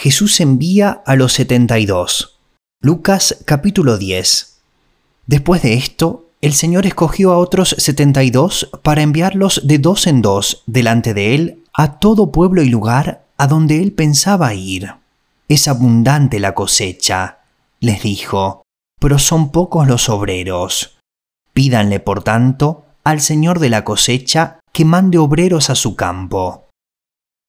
Jesús envía a los setenta y dos. Lucas capítulo 10. Después de esto, el Señor escogió a otros setenta y dos para enviarlos de dos en dos delante de Él a todo pueblo y lugar a donde Él pensaba ir. Es abundante la cosecha, les dijo, pero son pocos los obreros. Pídanle, por tanto, al Señor de la cosecha que mande obreros a su campo.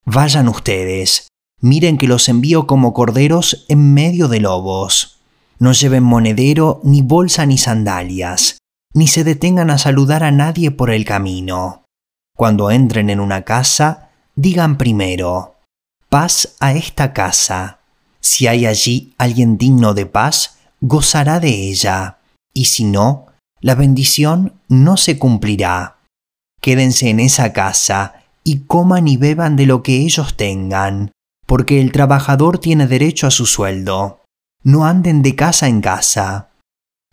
Vayan ustedes, miren que los envío como corderos en medio de lobos. No lleven monedero, ni bolsa, ni sandalias, ni se detengan a saludar a nadie por el camino. Cuando entren en una casa, digan primero, paz a esta casa. Si hay allí alguien digno de paz, gozará de ella, y si no, la bendición no se cumplirá. Quédense en esa casa y coman y beban de lo que ellos tengan, porque el trabajador tiene derecho a su sueldo. No anden de casa en casa.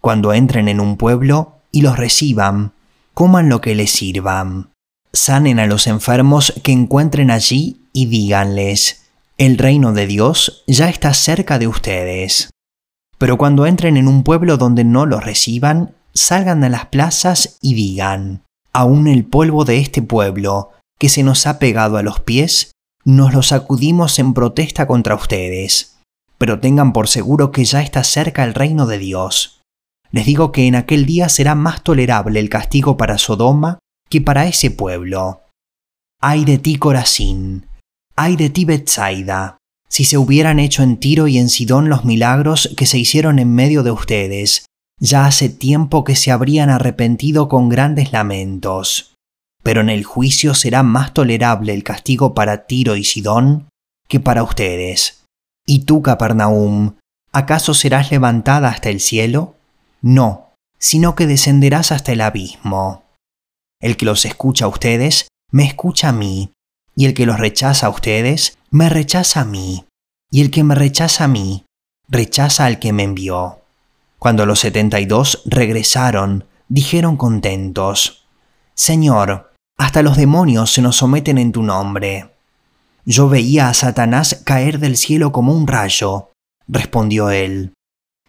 Cuando entren en un pueblo y los reciban, coman lo que les sirvan. Sanen a los enfermos que encuentren allí y díganles, el reino de Dios ya está cerca de ustedes. Pero cuando entren en un pueblo donde no los reciban, salgan a las plazas y digan, aún el polvo de este pueblo, que se nos ha pegado a los pies, nos lo sacudimos en protesta contra ustedes. Pero tengan por seguro que ya está cerca el reino de Dios. Les digo que en aquel día será más tolerable el castigo para Sodoma que para ese pueblo. Ay de ti, Corazín, ay de ti, Betsaida, si se hubieran hecho en Tiro y en Sidón los milagros que se hicieron en medio de ustedes, ya hace tiempo que se habrían arrepentido con grandes lamentos. Pero en el juicio será más tolerable el castigo para Tiro y Sidón que para ustedes. ¿Y tú, Capernaum, acaso serás levantada hasta el cielo? No, sino que descenderás hasta el abismo. El que los escucha a ustedes, me escucha a mí, y el que los rechaza a ustedes, me rechaza a mí, y el que me rechaza a mí, rechaza al que me envió. Cuando los setenta y dos regresaron, dijeron contentos, Señor, hasta los demonios se nos someten en tu nombre. Yo veía a Satanás caer del cielo como un rayo, respondió él.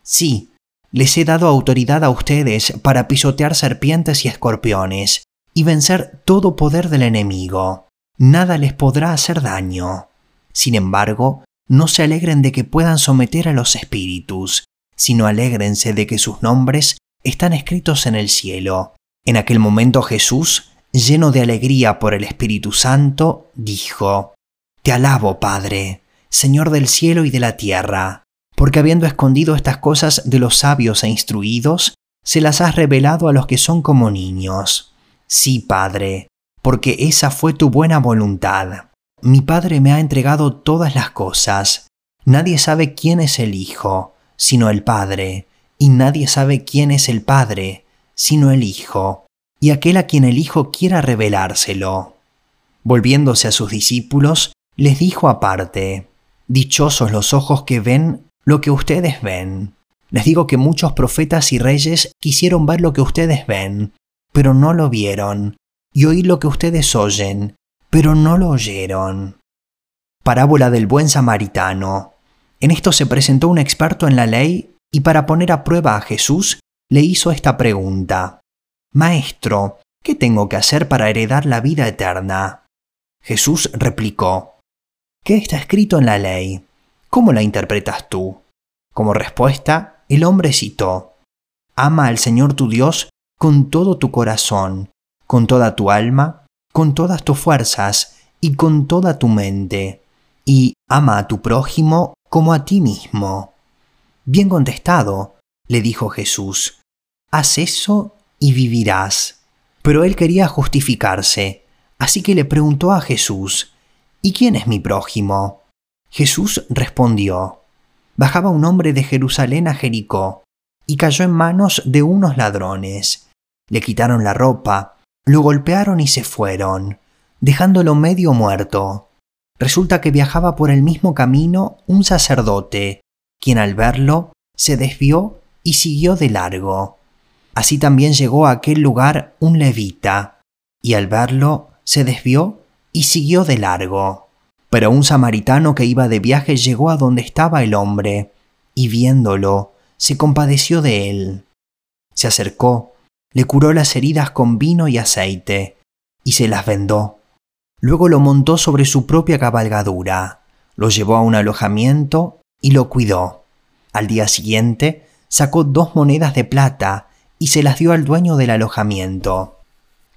Sí, les he dado autoridad a ustedes para pisotear serpientes y escorpiones, y vencer todo poder del enemigo. Nada les podrá hacer daño. Sin embargo, no se alegren de que puedan someter a los espíritus, sino alégrense de que sus nombres están escritos en el cielo. En aquel momento Jesús, lleno de alegría por el Espíritu Santo, dijo, Te alabo, Padre, Señor del cielo y de la tierra, porque habiendo escondido estas cosas de los sabios e instruidos, se las has revelado a los que son como niños. Sí, Padre, porque esa fue tu buena voluntad. Mi Padre me ha entregado todas las cosas. Nadie sabe quién es el Hijo, sino el Padre, y nadie sabe quién es el Padre, sino el Hijo, y aquel a quien el Hijo quiera revelárselo. Volviéndose a sus discípulos, les dijo aparte, Dichosos los ojos que ven lo que ustedes ven. Les digo que muchos profetas y reyes quisieron ver lo que ustedes ven, pero no lo vieron, y oír lo que ustedes oyen, pero no lo oyeron. Parábola del buen samaritano. En esto se presentó un experto en la ley y para poner a prueba a Jesús le hizo esta pregunta. Maestro, ¿qué tengo que hacer para heredar la vida eterna? Jesús replicó, ¿qué está escrito en la ley? ¿Cómo la interpretas tú? Como respuesta, el hombre citó, Ama al Señor tu Dios con todo tu corazón, con toda tu alma, con todas tus fuerzas y con toda tu mente, y ama a tu prójimo como a ti mismo. Bien contestado, le dijo Jesús, haz eso y vivirás. Pero él quería justificarse, así que le preguntó a Jesús, ¿Y quién es mi prójimo? Jesús respondió, Bajaba un hombre de Jerusalén a Jericó, y cayó en manos de unos ladrones. Le quitaron la ropa, lo golpearon y se fueron, dejándolo medio muerto. Resulta que viajaba por el mismo camino un sacerdote, quien al verlo se desvió y siguió de largo. Así también llegó a aquel lugar un levita, y al verlo se desvió y siguió de largo. Pero un samaritano que iba de viaje llegó a donde estaba el hombre, y viéndolo, se compadeció de él. Se acercó, le curó las heridas con vino y aceite, y se las vendó. Luego lo montó sobre su propia cabalgadura, lo llevó a un alojamiento y lo cuidó. Al día siguiente sacó dos monedas de plata y se las dio al dueño del alojamiento.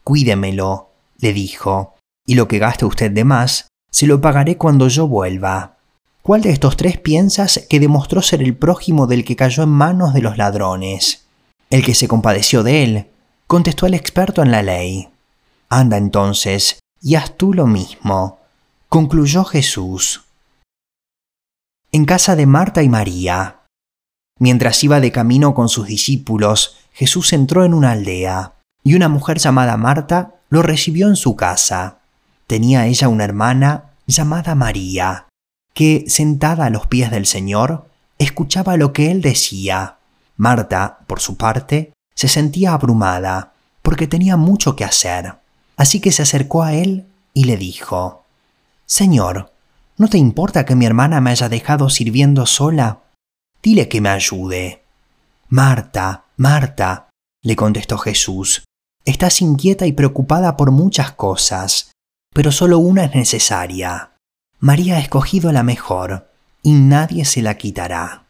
Cuídemelo, le dijo, y lo que gaste usted de más, se lo pagaré cuando yo vuelva. ¿Cuál de estos tres piensas que demostró ser el prójimo del que cayó en manos de los ladrones? El que se compadeció de él, contestó el experto en la ley. Anda entonces y haz tú lo mismo, concluyó Jesús. En casa de Marta y María. Mientras iba de camino con sus discípulos, Jesús entró en una aldea, y una mujer llamada Marta lo recibió en su casa. Tenía ella una hermana llamada María, que, sentada a los pies del Señor, escuchaba lo que él decía. Marta, por su parte, se sentía abrumada, porque tenía mucho que hacer. Así que se acercó a él y le dijo, Señor, ¿no te importa que mi hermana me haya dejado sirviendo sola? Dile que me ayude. Marta, Marta, le contestó Jesús, estás inquieta y preocupada por muchas cosas, pero solo una es necesaria. María ha escogido la mejor, y nadie se la quitará.